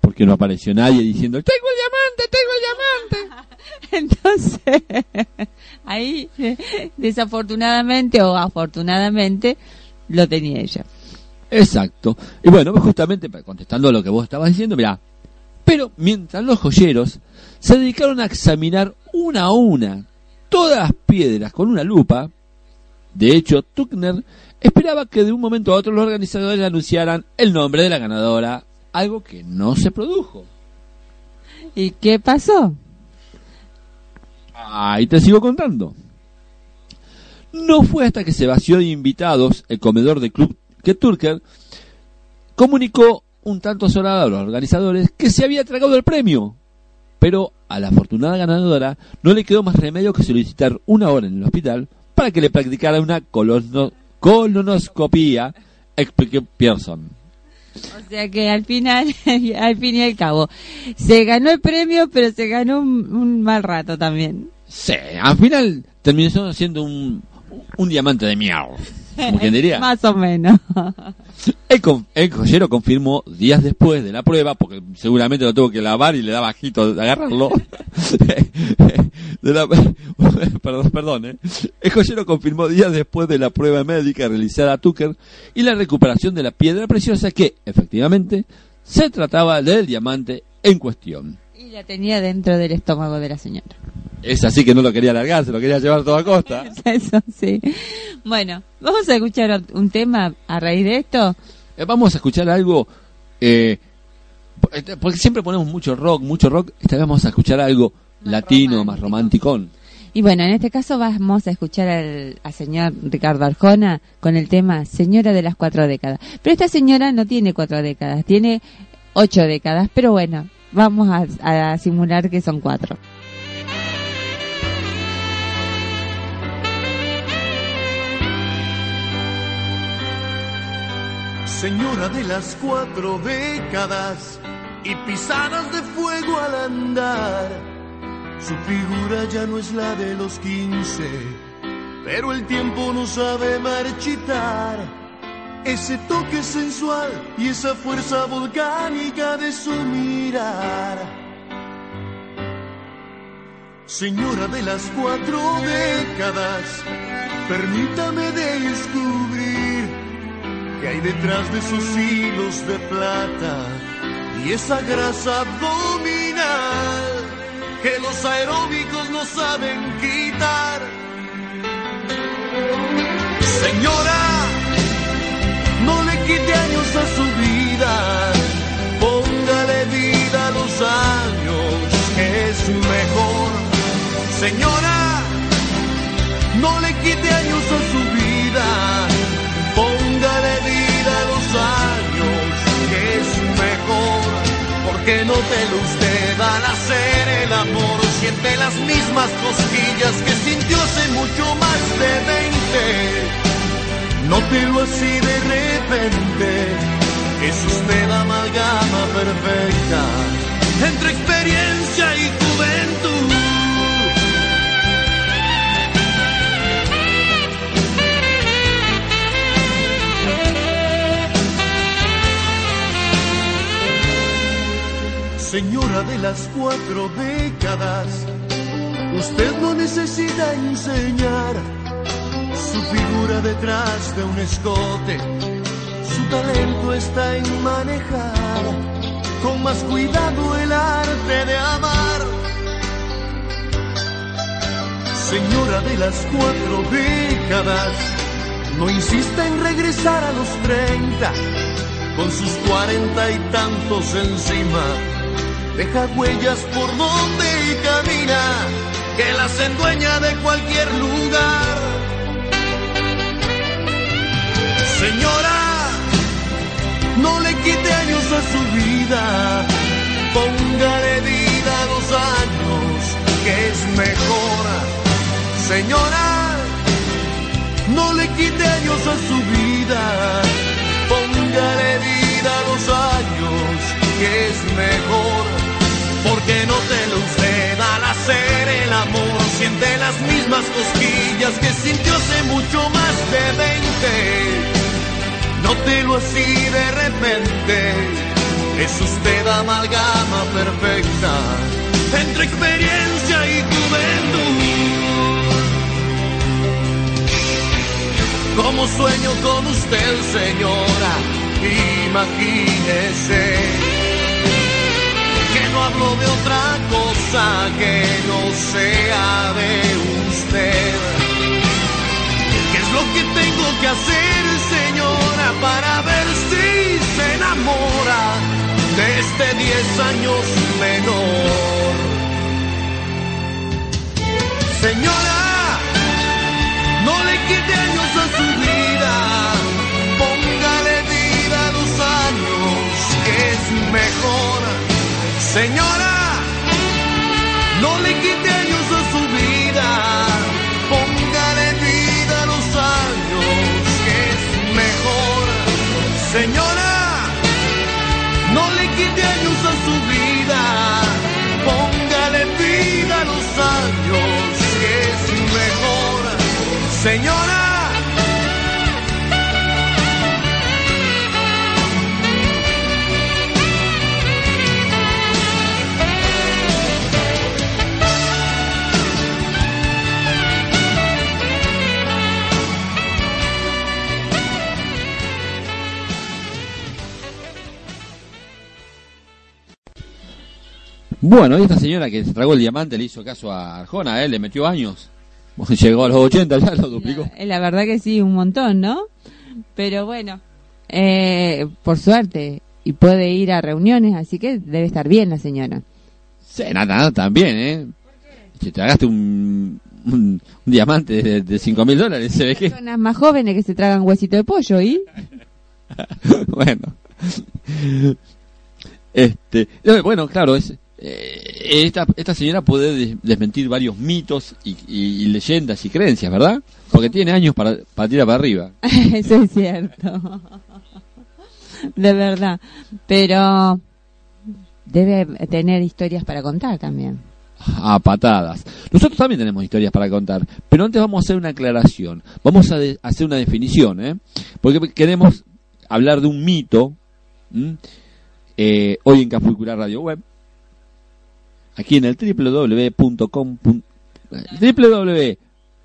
porque no apareció nadie diciendo, tengo el diamante, tengo el diamante. Entonces, ahí, desafortunadamente o afortunadamente, lo tenía ella. Exacto. Y bueno, justamente contestando a lo que vos estabas diciendo, mirá. Pero mientras los joyeros se dedicaron a examinar una a una todas las piedras con una lupa, de hecho, Tuckner esperaba que de un momento a otro los organizadores anunciaran el nombre de la ganadora, algo que no se produjo. ¿Y qué pasó? Ahí te sigo contando. No fue hasta que se vació de invitados el comedor del club que Turker comunicó un tanto sonado a los organizadores que se había tragado el premio. Pero a la afortunada ganadora no le quedó más remedio que solicitar una hora en el hospital para que le practicara una colono- colonoscopía, explicó Pearson. O sea que al final, al fin y al cabo, se ganó el premio, pero se ganó un, un mal rato también. Sí, al final terminó siendo un, un diamante de miau. Como quien diría. Más o menos. El, con- el joyero confirmó días después de la prueba, porque seguramente lo tuvo que lavar y le daba bajito de agarrarlo. De la- perdón, perdón, ¿eh? El joyero confirmó días después de la prueba médica realizada a Tucker y la recuperación de la piedra preciosa que, efectivamente, se trataba del diamante en cuestión. Y la tenía dentro del estómago de la señora. Es así que no lo quería largar, se lo quería llevar a toda costa. Eso sí. Bueno, vamos a escuchar un tema a raíz de esto. Eh, Vamos a escuchar algo, eh, este, porque siempre ponemos mucho rock, mucho rock, esta vez vamos a escuchar algo Más latino, más romanticón. Y bueno, en este caso vamos a escuchar al, al señor Ricardo Arjona con el tema Señora de las cuatro décadas. Pero esta señora no tiene cuatro décadas, tiene ocho décadas, pero bueno, vamos a, simular que son cuatro. Señora de las cuatro décadas y pisadas de fuego al andar. Su figura ya no es la de los quince, pero el tiempo no sabe marchitar. Ese toque sensual y esa fuerza volcánica de su mirar. Señora de las cuatro décadas, permítame descubrir que hay detrás de esos hilos de plata y esa grasa abdominal que los aeróbicos no saben quitar. Señora, a su vida, póngale vida a los años, que es mejor. Señora, no le quite años a su vida, póngale vida a los años, que es mejor. Porque no te lo usted al hacer el amor, siente las mismas cosquillas que sintió hace mucho más de 20. Nótelo así de repente, es usted la amalgama perfecta entre experiencia y juventud. Señora de las cuatro décadas, Usted no necesita enseñar detrás de un escote. Su talento está en manejar con más cuidado el arte de amar. Señora de las cuatro décadas, no insista en regresar a los treinta, con sus cuarenta y tantos encima. Deja huellas por donde camina, que las endueña de cualquier lugar. Señora, no le quite años a su vida, póngale vida a los años, que es mejor. Señora, no le quite años a su vida, póngale vida a los años, que es mejor. Porque no te lo usted al hacer el amor, siente las mismas cosquillas que sintió hace mucho más de 20. Nótelo así de repente, es usted amalgama perfecta entre experiencia y juventud. Como sueño con usted, señora, imagínese que no hablo de otra cosa que no sea de usted. ¿Qué es lo que tengo que hacer, señora, para ver si se enamora de este 10 años menor? Señora, no le quite años a su vida, póngale vida a los años, que es mejor. Señora, no le quite años Señora, Bueno, y esta señora que se tragó el diamante le hizo caso a Arjona, ¿eh? le metió años. Llegó a los 80, ya lo duplicó. Eh, La verdad que sí, un montón, ¿no? Pero bueno, eh, por suerte, y puede ir a reuniones, así que debe estar bien la señora. Sí, nada, nada, también, ¿eh? Si te tragaste un, un, un diamante de, de 5 mil dólares, se ve que... Personas más jóvenes que se tragan huesito de pollo, ¿y? bueno. Este, no, bueno, claro, es, eh, esta, esta señora puede des- desmentir varios mitos y, y- y leyendas y creencias, ¿verdad? Porque tiene años para, para tirar para arriba. Eso es cierto. De verdad. Pero debe tener historias para contar también. A patadas. Nosotros también tenemos historias para contar, pero antes vamos a hacer una aclaración. Vamos a de- hacer una definición, ¿eh? Porque queremos hablar de un mito. Eh, hoy en Cafulcular Radio Web, aquí en el www.com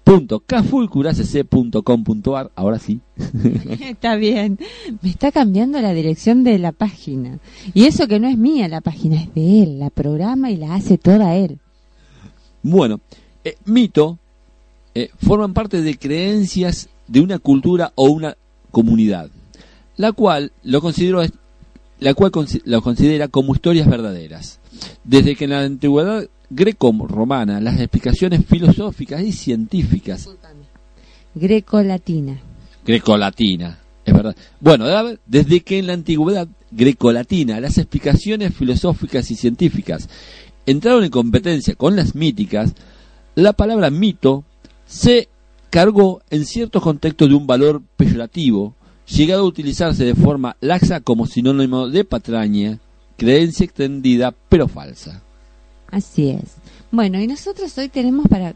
www.cafulcuracc.com.ar ahora sí Está bien. Me está cambiando la dirección de la página. Y eso que no es mía la página, es de él. La programa y la hace toda él. Bueno, eh, mito eh, forman parte de creencias de una cultura o una comunidad, la cual lo considero la cual lo considera como historias verdaderas. Desde que en la antigüedad greco-romana las explicaciones filosóficas y científicas Greco-latina. grecolatina, es verdad. Bueno, desde que en la antigüedad grecolatina las explicaciones filosóficas y científicas entraron en competencia con las míticas, la palabra mito se cargó en ciertos contextos de un valor peyorativo, llegado a utilizarse de forma laxa como sinónimo de patraña, creencia extendida pero falsa. Así es. Bueno, y nosotros hoy tenemos para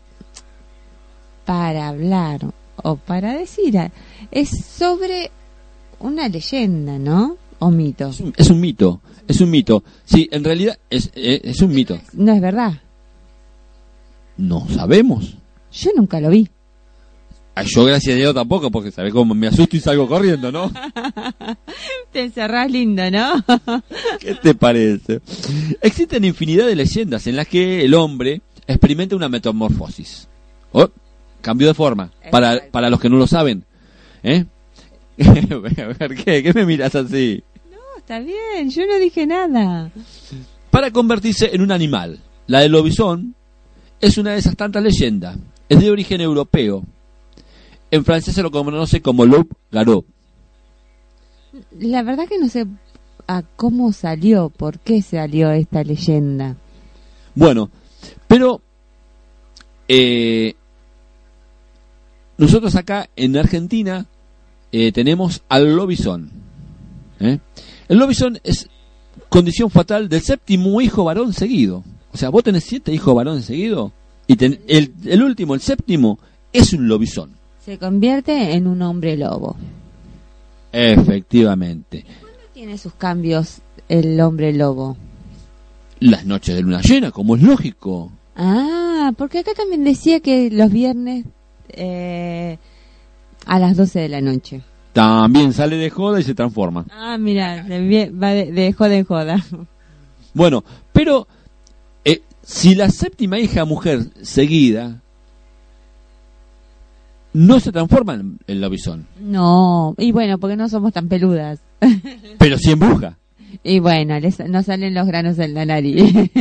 para hablar o para decir a- es sobre una leyenda, ¿no? O mito. Es un, es un mito, es un mito. Sí, en realidad es, es, es un mito. No es verdad. No sabemos. Yo nunca lo vi. Ah, Yo, gracias a Dios, tampoco, porque sabe cómo me asusto y salgo corriendo, ¿no? Te encerrás lindo, ¿no? ¿Qué te parece? Existen infinidad de leyendas en las que el hombre experimenta una metamorfosis. Oh, cambio de forma. Para, para los que no lo saben. ¿Eh? ¿Qué me miras así? No, está bien, yo no dije nada. Para convertirse en un animal. La del lobizón es una de esas tantas leyendas. Es de origen europeo. En francés se lo conoce como loup garou. La verdad que no sé a cómo salió, por qué salió esta leyenda. Bueno, pero eh, nosotros acá en Argentina eh, tenemos al lobizón. ¿eh? El lobizón es condición fatal del séptimo hijo varón seguido. O sea, vos tenés siete hijos varones seguidos y ten- el, el último, el séptimo, es un lobizón. Se convierte en un hombre lobo. Efectivamente. Tiene sus cambios el hombre lobo. Las noches de luna llena, como es lógico. Ah, porque acá también decía que los viernes eh, a las 12 de la noche. También sale de joda y se transforma. Ah, mira, va de, de joda en joda. Bueno, pero eh, si la séptima hija mujer seguida no se transforma en, en lobizón, No, y bueno, porque no somos tan peludas. pero sí embruja. Y bueno, les, nos salen los granos en la nariz.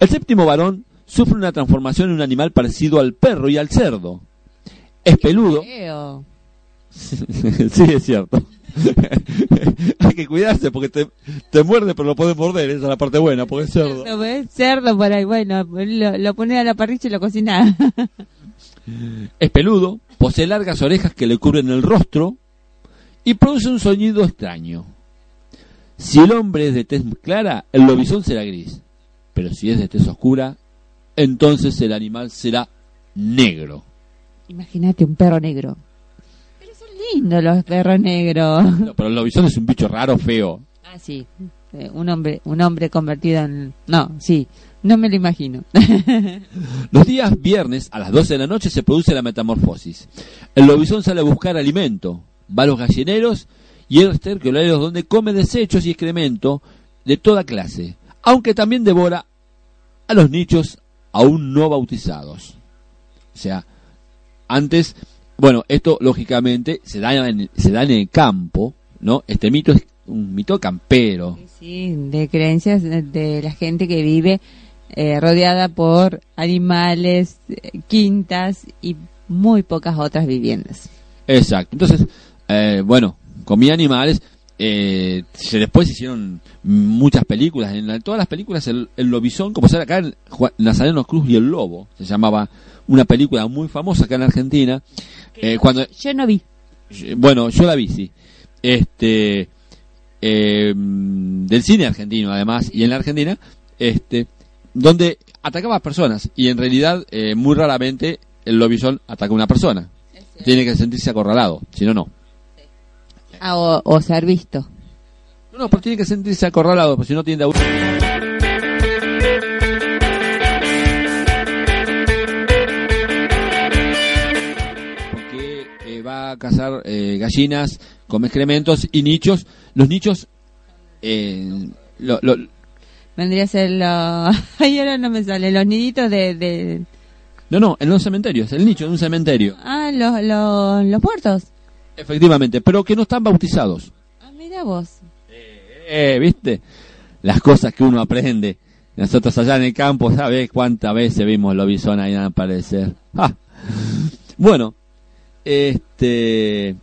El séptimo varón sufre una transformación en un animal parecido al perro y al cerdo. Es peludo. Feo. sí, es cierto. Hay que cuidarse porque te, te muerde, pero lo puedes morder. Esa es la parte buena, porque es cerdo. Cerdo, por ahí, bueno, lo, lo pones a la parrilla y lo cocinás. Es peludo, posee largas orejas que le cubren el rostro y produce un sonido extraño. Si el hombre es de tez clara, el lobizón será gris. Pero si es de tez oscura, entonces el animal será negro. Imagínate un perro negro. Pero son lindos los perros negros. No, pero el lobizón es un bicho raro, feo. Ah, sí. Eh, un hombre, un hombre convertido en... No, sí. No me lo imagino. Los días viernes a las 12 de la noche se produce la metamorfosis. El lobizón sale a buscar alimento, va a los gallineros y esterquioleros donde come desechos y excremento de toda clase, aunque también devora a los nichos aún no bautizados. O sea, antes, bueno, esto lógicamente se da en, se da en el campo, ¿no? Este mito es un mito campero. Sí, de creencias de, la gente que vive eh, rodeada por animales, eh, quintas y muy pocas otras viviendas. Exacto. Entonces, eh, bueno, comía animales. Eh, se después se hicieron muchas películas. En la- todas las películas, el, el lobizón, como sale acá en Nazareno Cruz y el Lobo, se llamaba una película muy famosa acá en Argentina. Eh, cuando, Yo no vi. bueno, yo la vi, sí. Este, eh, del cine argentino, además, y en la Argentina, este, donde atacaba a personas y en realidad, eh, muy raramente, el lobizón ataca a una persona. Tiene que sentirse acorralado, si no, no. Ah, o, o ser visto. No, no, pero tiene que sentirse acorralado, porque si no tiende a... Porque eh, va a cazar eh, gallinas, come excrementos y nichos. Los nichos... eh, lo- lo- Vendría a ser lo... Ay, ahora no me sale. Los niditos de... de... no, no, en los cementerios, el nicho de un cementerio. Ah, los, los, los muertos. Efectivamente, pero que no están bautizados. Ah, mira vos. Eh, ¿viste? Las cosas que uno aprende. Nosotros allá en el campo, ¿sabes cuántas veces vimos lobizón ahí aparecer? Ah. Bueno, este...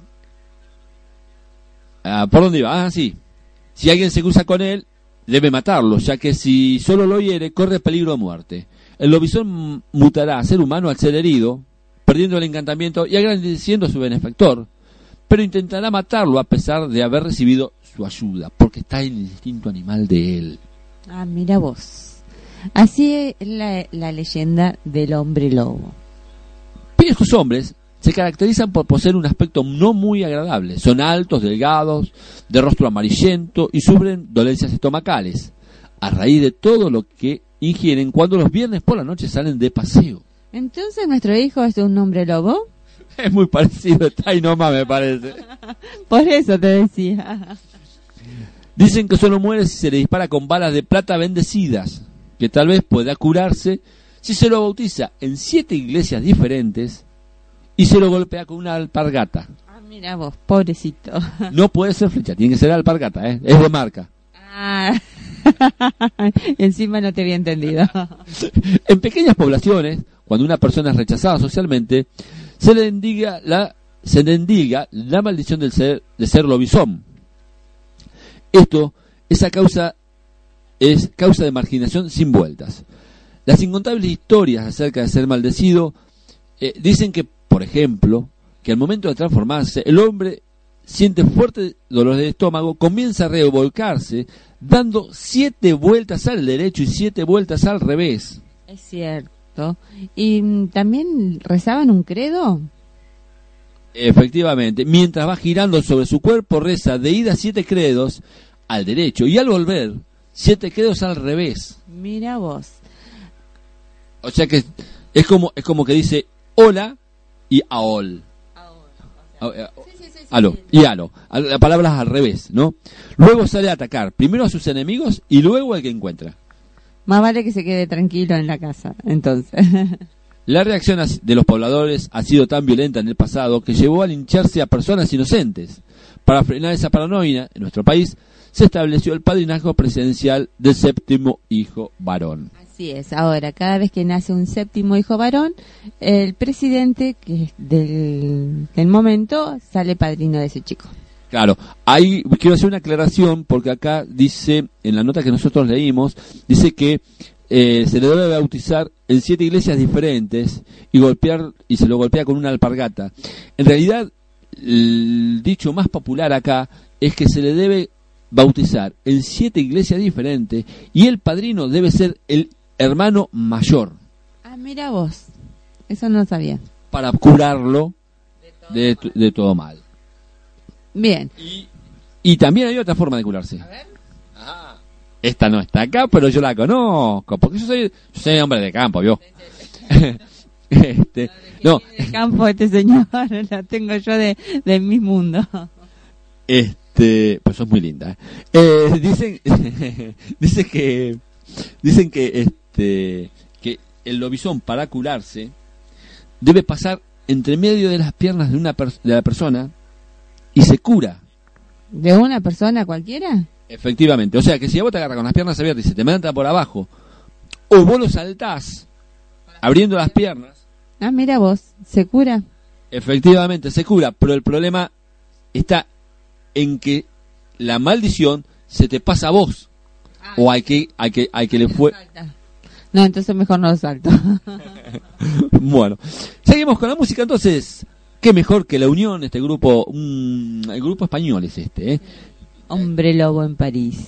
ah, ¿Por dónde iba? Ah, sí. Si alguien se cruza con él, debe matarlo, ya que si solo lo hiere, corre peligro de muerte. El lobizón mutará a ser humano al ser herido, perdiendo el encantamiento y agradeciendo a su benefactor, pero intentará matarlo a pesar de haber recibido su ayuda, porque está en el instinto animal de él. Ah, mira vos. Así es la, la leyenda del hombre lobo. Viejos hombres se caracterizan por poseer un aspecto no muy agradable. Son altos, delgados, de rostro amarillento y sufren dolencias estomacales, a raíz de todo lo que ingieren cuando los viernes por la noche salen de paseo. Entonces nuestro hijo es un hombre lobo. Es muy parecido, ahí nomás me parece. Por eso te decía. Dicen que solo muere si se le dispara con balas de plata bendecidas, que tal vez pueda curarse si se lo bautiza en siete iglesias diferentes y se lo golpea con una alpargata. Ah, mira vos, pobrecito. No puede ser flecha, tiene que ser alpargata, ¿eh? es de marca. Ah. Encima no te había entendido. En pequeñas poblaciones, cuando una persona es rechazada socialmente, se le indiga la, se le indiga la maldición del ser, de ser lobizón. Esto es a causa, es causa de marginación sin vueltas. Las incontables historias acerca de ser maldecido eh, dicen que, por ejemplo, que al momento de transformarse, el hombre siente fuerte dolor de estómago, comienza a revolcarse, dando siete vueltas al derecho y siete vueltas al revés. Es cierto. ¿Y mm, también rezaban un credo? Efectivamente, mientras va girando sobre su cuerpo, reza de ida siete credos al derecho y al volver, siete credos al revés. Mira vos. O sea que es como, es como que dice hola y aol. Ah, eh, Aló, y alo. A- La palabra es al revés, ¿no? Luego sale a atacar, primero a sus enemigos y luego al que encuentra. Más vale que se quede tranquilo en la casa, entonces. La reacción de los pobladores ha sido tan violenta en el pasado que llevó a lincharse a personas inocentes. Para frenar esa paranoia, en nuestro país se estableció el padrinazgo presidencial del séptimo hijo varón. Así es. Ahora, cada vez que nace un séptimo hijo varón, el presidente que es del, del momento sale padrino de ese chico. Claro, ahí quiero hacer una aclaración porque acá dice, en la nota que nosotros leímos, dice que eh, se le debe bautizar en siete iglesias diferentes y golpear y se lo golpea con una alpargata. En realidad, el dicho más popular acá es que se le debe bautizar en siete iglesias diferentes y el padrino debe ser el hermano mayor Ah, mira vos. Eso no sabía. para curarlo de, t- de todo mal. Bien. Y también hay otra forma de curarse. Ajá. Esta no está acá, pero yo la conozco, porque yo soy, yo soy hombre de campo, ¿vio? este, no, El campo de este señor la tengo yo de, de mi mundo. este, pues sos muy linda. ¿eh? Eh, dicen, dicen que, dicen que, este, que el lobizón para curarse debe pasar entre medio de las piernas de una pers- de la persona y se cura. ¿De una persona cualquiera? Efectivamente, o sea que si a vos te agarras con las piernas abiertas y se te manda por abajo, o vos lo saltás abriendo las piernas, Ah, mira vos. ¿Se cura? efectivamente se cura, pero el problema está en que la maldición se te pasa a vos, o hay que, hay que, hay que le fue, No, entonces mejor no lo salto. bueno, seguimos con la música entonces, qué mejor que la unión, este grupo, un, el grupo español es este, ¿eh? Hombre lobo en París.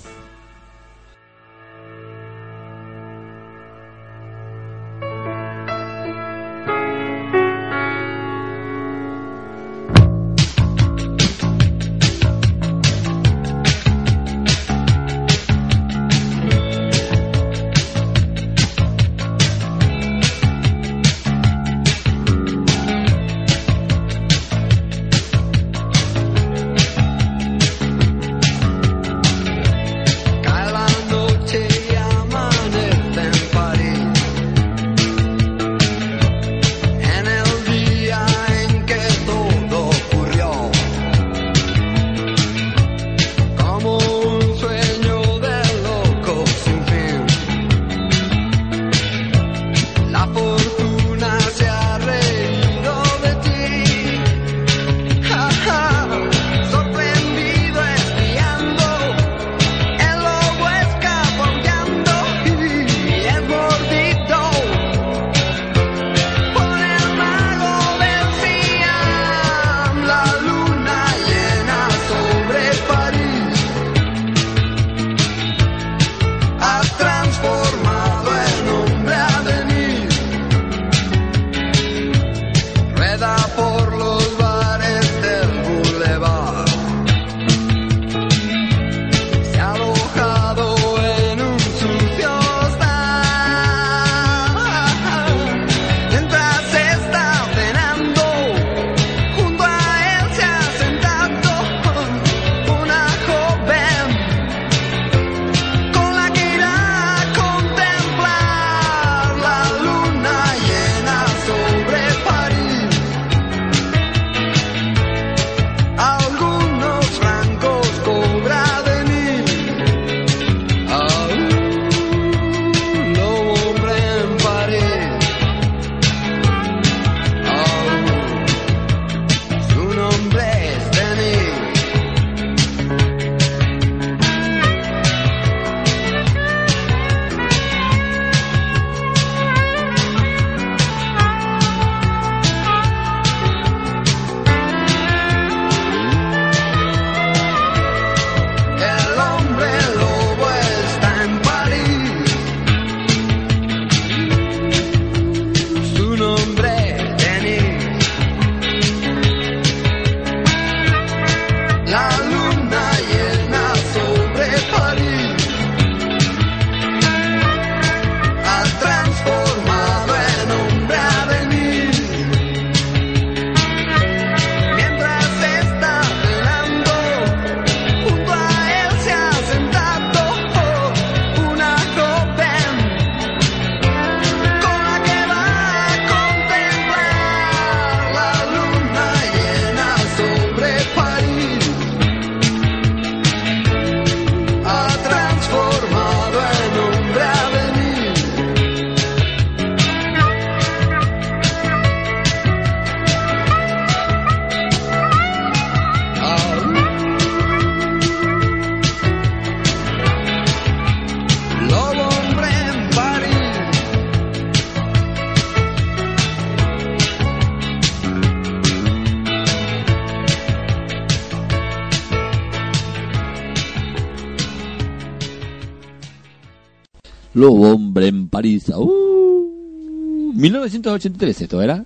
Los hombres en París. Uh, 1983 esto era.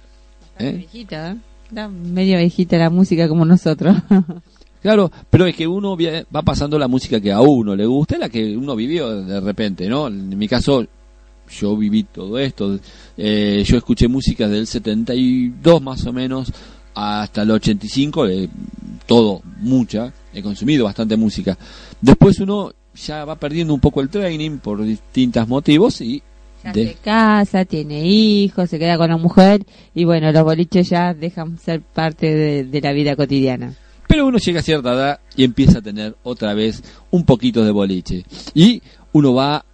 ¿Eh? Viejita, ¿eh? Está medio viejita la música como nosotros. Claro, pero es que uno va pasando la música que a uno le gusta, la que uno vivió de repente, ¿no? En mi caso, yo viví todo esto. Eh, yo escuché música del 72 más o menos hasta el 85, eh, todo, mucha. He consumido bastante música. Después uno ya va perdiendo un poco el training por distintos motivos y Ya de- se casa, tiene hijos, se queda con la mujer y bueno, los boliches ya dejan ser parte de, de la vida cotidiana. Pero uno llega a cierta edad y empieza a tener otra vez un poquito de boliche. Y uno va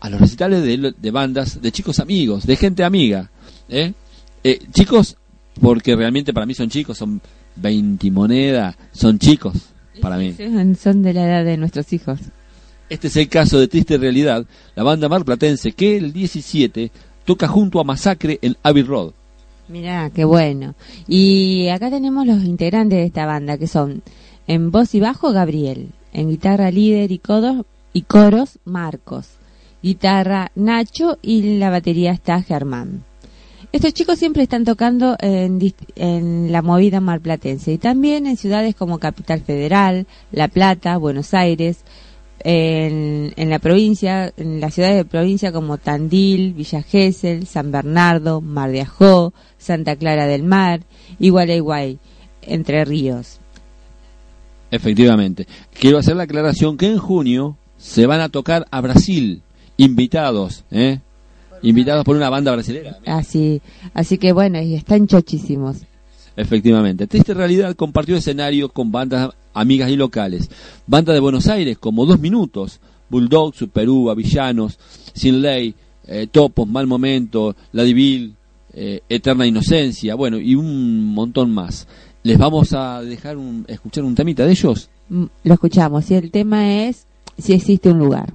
a los recitales de, de bandas, de chicos amigos, de gente amiga. ¿eh? Eh, chicos, porque realmente para mí son chicos, son 20 monedas, son chicos para mí. Son son de la edad de nuestros hijos. Este es el caso de Triste Realidad, la banda marplatense que el 17 toca junto a Masacre en Abbey Road. Mirá, qué bueno. Y acá tenemos los integrantes de esta banda, que son en voz y bajo Gabriel, en guitarra líder y codos y coros Marcos, guitarra Nacho y la batería está Germán. Estos chicos siempre están tocando en, en la movida marplatense y también en ciudades como Capital Federal, La Plata, Buenos Aires, en, en la provincia, en las ciudades de provincia como Tandil, Villa Gesell, San Bernardo, Mar de Ajó, Santa Clara del Mar y Gualeguay, Entre Ríos. Efectivamente. Quiero hacer la aclaración que en junio se van a tocar a Brasil, invitados, ¿eh? Invitados por una banda brasilera. Así, así que bueno, y están chochísimos. Efectivamente. Triste Realidad compartió escenario con bandas amigas y locales. Bandas de Buenos Aires como Dos Minutos, Bulldog, Superúa, Villanos, Sin Ley, eh, Topos, Mal Momento, La Divil, eh, Eterna Inocencia, bueno, y un montón más. Les vamos a dejar un, escuchar un temita de ellos. Mm, Lo escuchamos. Y el tema es si existe un lugar.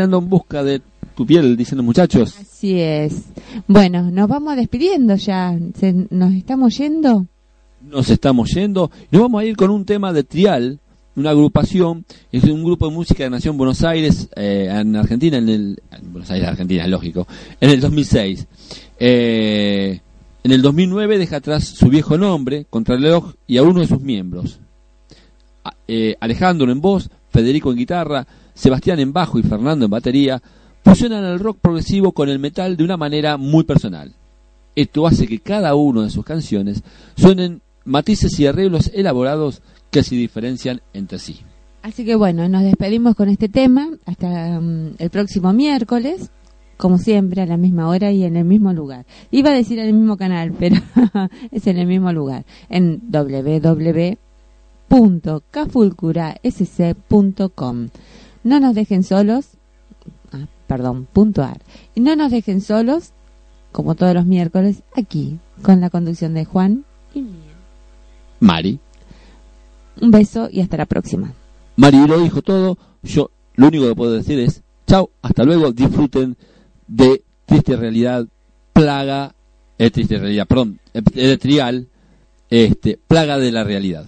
Bailando en busca de tu piel, dicen los muchachos. Así es. Bueno, nos vamos despidiendo ya. Se- nos estamos yendo. nos estamos yendo. Nos vamos a ir con un tema de Trial, una agrupación, es un grupo de música que nació en Buenos Aires, eh, en Argentina, en el. En Buenos Aires, Argentina, lógico, en el 2006. Eh, en el 2009 deja atrás su viejo nombre, Contrarreloj, y a uno de sus miembros. Eh, Alejandro en voz, Federico en guitarra, Sebastián en bajo y Fernando en batería, fusionan el rock progresivo con el metal de una manera muy personal. Esto hace que cada una de sus canciones suenen matices y arreglos elaborados que se diferencian entre sí. Así que bueno, nos despedimos con este tema hasta mm, el próximo miércoles, como siempre, a la misma hora y en el mismo lugar. Iba a decir en el mismo canal, pero es en el mismo lugar, en www.cafulcurasc.com. No nos dejen solos, ah, perdón, punto ar. Y no nos dejen solos, como todos los miércoles, aquí, con la conducción de Juan y mía. Mari. Un beso y hasta la próxima. Mari lo dijo todo. Yo lo único que puedo decir es chao, hasta luego, disfruten de Triste Realidad, Plaga, eh, Triste Realidad, perdón, eh, Trial, este, Plaga de la Realidad.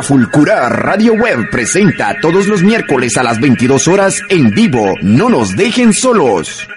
Cafulcura Radio Web presenta todos los miércoles a las 22 horas en vivo. No nos dejen solos.